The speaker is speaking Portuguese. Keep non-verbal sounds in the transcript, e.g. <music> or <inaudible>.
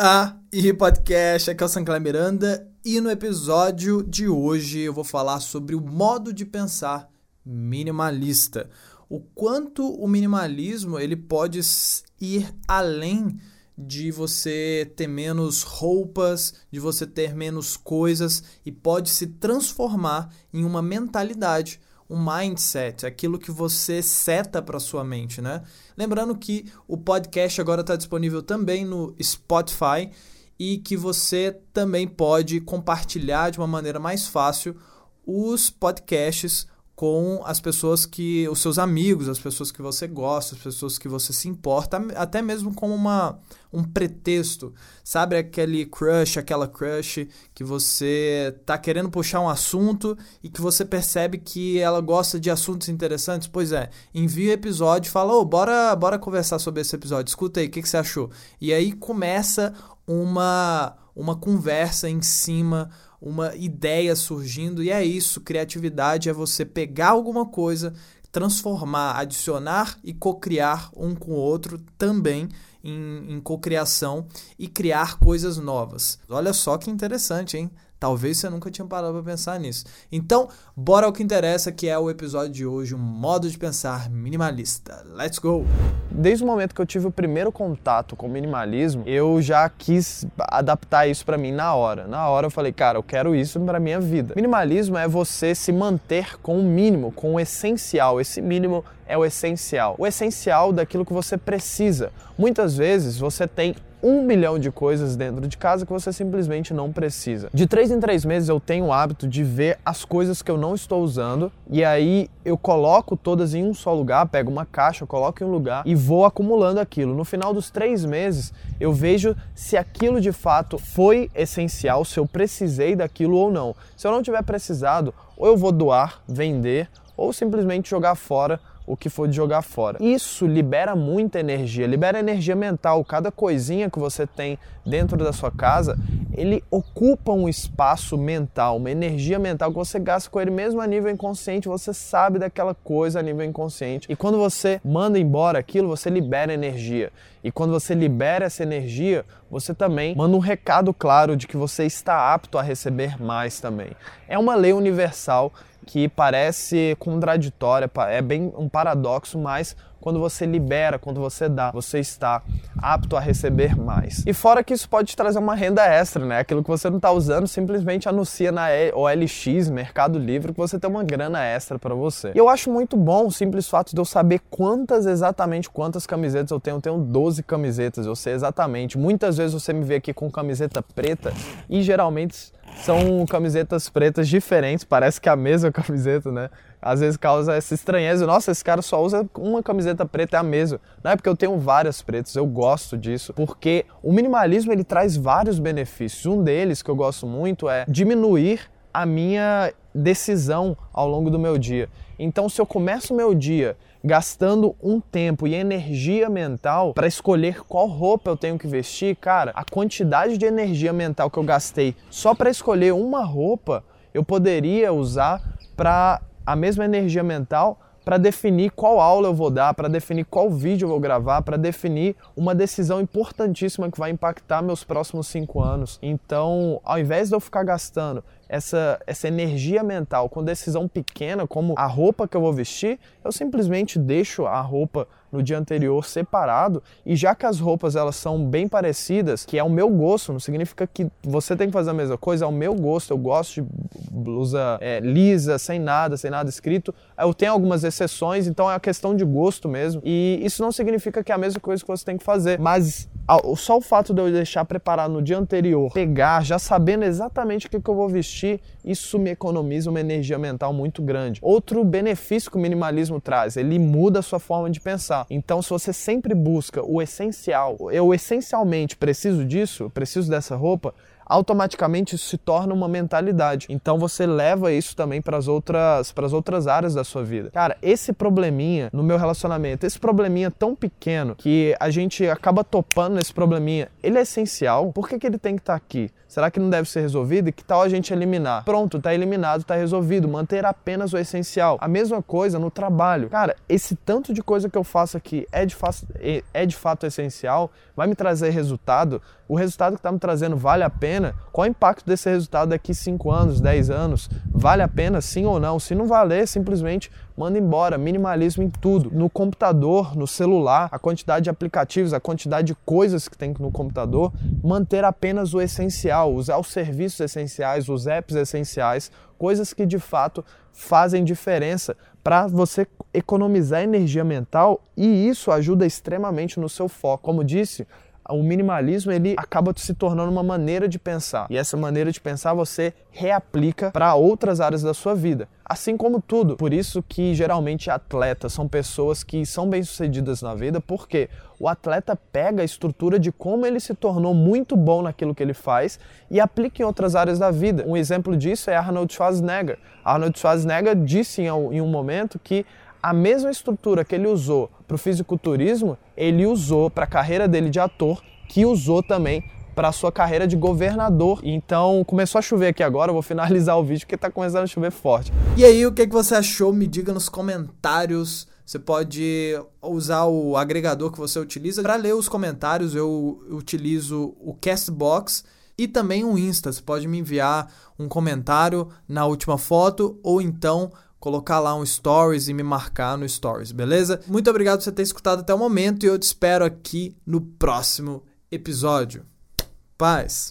aí, podcast, aqui é o Sancler Miranda e no episódio de hoje eu vou falar sobre o modo de pensar minimalista. O quanto o minimalismo ele pode ir além de você ter menos roupas, de você ter menos coisas e pode se transformar em uma mentalidade um mindset, aquilo que você seta para sua mente, né? Lembrando que o podcast agora está disponível também no Spotify e que você também pode compartilhar de uma maneira mais fácil os podcasts com as pessoas que os seus amigos, as pessoas que você gosta, as pessoas que você se importa, até mesmo como uma um pretexto, sabe aquele crush, aquela crush que você tá querendo puxar um assunto e que você percebe que ela gosta de assuntos interessantes? Pois é, envia o episódio, fala, ô, oh, bora, bora conversar sobre esse episódio, escuta aí, o que, que você achou? E aí começa uma uma conversa em cima uma ideia surgindo, e é isso. Criatividade é você pegar alguma coisa, transformar, adicionar e cocriar um com o outro também em, em cocriação e criar coisas novas. Olha só que interessante, hein? Talvez você nunca tinha parado para pensar nisso. Então, bora ao que interessa, que é o episódio de hoje, um modo de pensar minimalista. Let's go! Desde o momento que eu tive o primeiro contato com o minimalismo, eu já quis adaptar isso para mim na hora. Na hora eu falei, cara, eu quero isso para minha vida. Minimalismo é você se manter com o mínimo, com o essencial. Esse mínimo é o essencial. O essencial daquilo que você precisa. Muitas vezes você tem um milhão de coisas dentro de casa que você simplesmente não precisa. De três em três meses eu tenho o hábito de ver as coisas que eu não estou usando e aí eu coloco todas em um só lugar, pego uma caixa, coloco em um lugar e vou acumulando aquilo. No final dos três meses eu vejo se aquilo de fato foi essencial, se eu precisei daquilo ou não. Se eu não tiver precisado, ou eu vou doar, vender ou simplesmente jogar fora o que for de jogar fora. Isso libera muita energia, libera energia mental. Cada coisinha que você tem dentro da sua casa, ele ocupa um espaço mental, uma energia mental que você gasta com ele mesmo a nível inconsciente. Você sabe daquela coisa a nível inconsciente. E quando você manda embora aquilo, você libera energia. E quando você libera essa energia, você também manda um recado claro de que você está apto a receber mais também. É uma lei universal que parece contraditória, é bem um paradoxo, mas quando você libera, quando você dá, você está apto a receber mais. E fora que isso pode trazer uma renda extra, né? Aquilo que você não está usando, simplesmente anuncia na OLX, Mercado Livre, que você tem uma grana extra para você. E eu acho muito bom o simples fato de eu saber quantas, exatamente quantas camisetas eu tenho. Eu tenho 12 camisetas, eu sei exatamente. Muitas vezes você me vê aqui com camiseta preta e geralmente são camisetas pretas diferentes, parece que é a mesma <laughs> camiseta, né? Às vezes causa essa estranheza. Nossa, esse cara só usa uma camiseta preta, é a mesma. Não é porque eu tenho várias pretas, eu gosto disso, porque o minimalismo ele traz vários benefícios. Um deles que eu gosto muito é diminuir a minha decisão ao longo do meu dia. Então, se eu começo o meu dia gastando um tempo e energia mental para escolher qual roupa eu tenho que vestir, cara, a quantidade de energia mental que eu gastei só para escolher uma roupa, eu poderia usar para a mesma energia mental para definir qual aula eu vou dar, para definir qual vídeo eu vou gravar, para definir uma decisão importantíssima que vai impactar meus próximos cinco anos. Então, ao invés de eu ficar gastando essa, essa energia mental. Com decisão pequena, como a roupa que eu vou vestir, eu simplesmente deixo a roupa no dia anterior separado. E já que as roupas elas são bem parecidas, que é o meu gosto, não significa que você tem que fazer a mesma coisa, é o meu gosto, eu gosto de blusa é, lisa, sem nada, sem nada escrito, eu tenho algumas exceções, então é a questão de gosto mesmo. E isso não significa que é a mesma coisa que você tem que fazer, mas só o fato de eu deixar preparado no dia anterior, pegar, já sabendo exatamente o que, que eu vou vestir, isso me economiza uma energia mental muito grande. Outro benefício que o minimalismo traz, ele muda a sua forma de pensar. Então, se você sempre busca o essencial, eu essencialmente preciso disso, preciso dessa roupa, automaticamente isso se torna uma mentalidade. Então você leva isso também para as outras, para as outras áreas da sua vida. Cara, esse probleminha no meu relacionamento, esse probleminha tão pequeno que a gente acaba topando nesse probleminha, ele é essencial? Por que, que ele tem que estar tá aqui? Será que não deve ser resolvido? E que tal a gente eliminar? Pronto, tá eliminado, tá resolvido. Manter apenas o essencial. A mesma coisa no trabalho. Cara, esse tanto de coisa que eu faço aqui é de, fa é de fato essencial? Vai me trazer resultado? O resultado que está me trazendo vale a pena? Qual o impacto desse resultado daqui 5 anos, 10 anos? Vale a pena sim ou não? Se não valer, simplesmente manda embora. Minimalismo em tudo. No computador, no celular, a quantidade de aplicativos, a quantidade de coisas que tem no computador, manter apenas o essencial, usar os serviços essenciais, os apps essenciais, coisas que de fato fazem diferença para você economizar energia mental e isso ajuda extremamente no seu foco. Como disse, o minimalismo ele acaba se tornando uma maneira de pensar. E essa maneira de pensar você reaplica para outras áreas da sua vida. Assim como tudo. Por isso que geralmente atletas são pessoas que são bem-sucedidas na vida, porque o atleta pega a estrutura de como ele se tornou muito bom naquilo que ele faz e aplica em outras áreas da vida. Um exemplo disso é Arnold Schwarzenegger. Arnold Schwarzenegger disse em um momento que a mesma estrutura que ele usou para o fisiculturismo, ele usou para a carreira dele de ator, que usou também para a sua carreira de governador. Então começou a chover aqui agora, eu vou finalizar o vídeo porque está começando a chover forte. E aí, o que, que você achou? Me diga nos comentários. Você pode usar o agregador que você utiliza. Para ler os comentários, eu utilizo o Castbox e também o Insta. Você pode me enviar um comentário na última foto ou então colocar lá um stories e me marcar no stories, beleza? Muito obrigado por você ter escutado até o momento e eu te espero aqui no próximo episódio. Paz!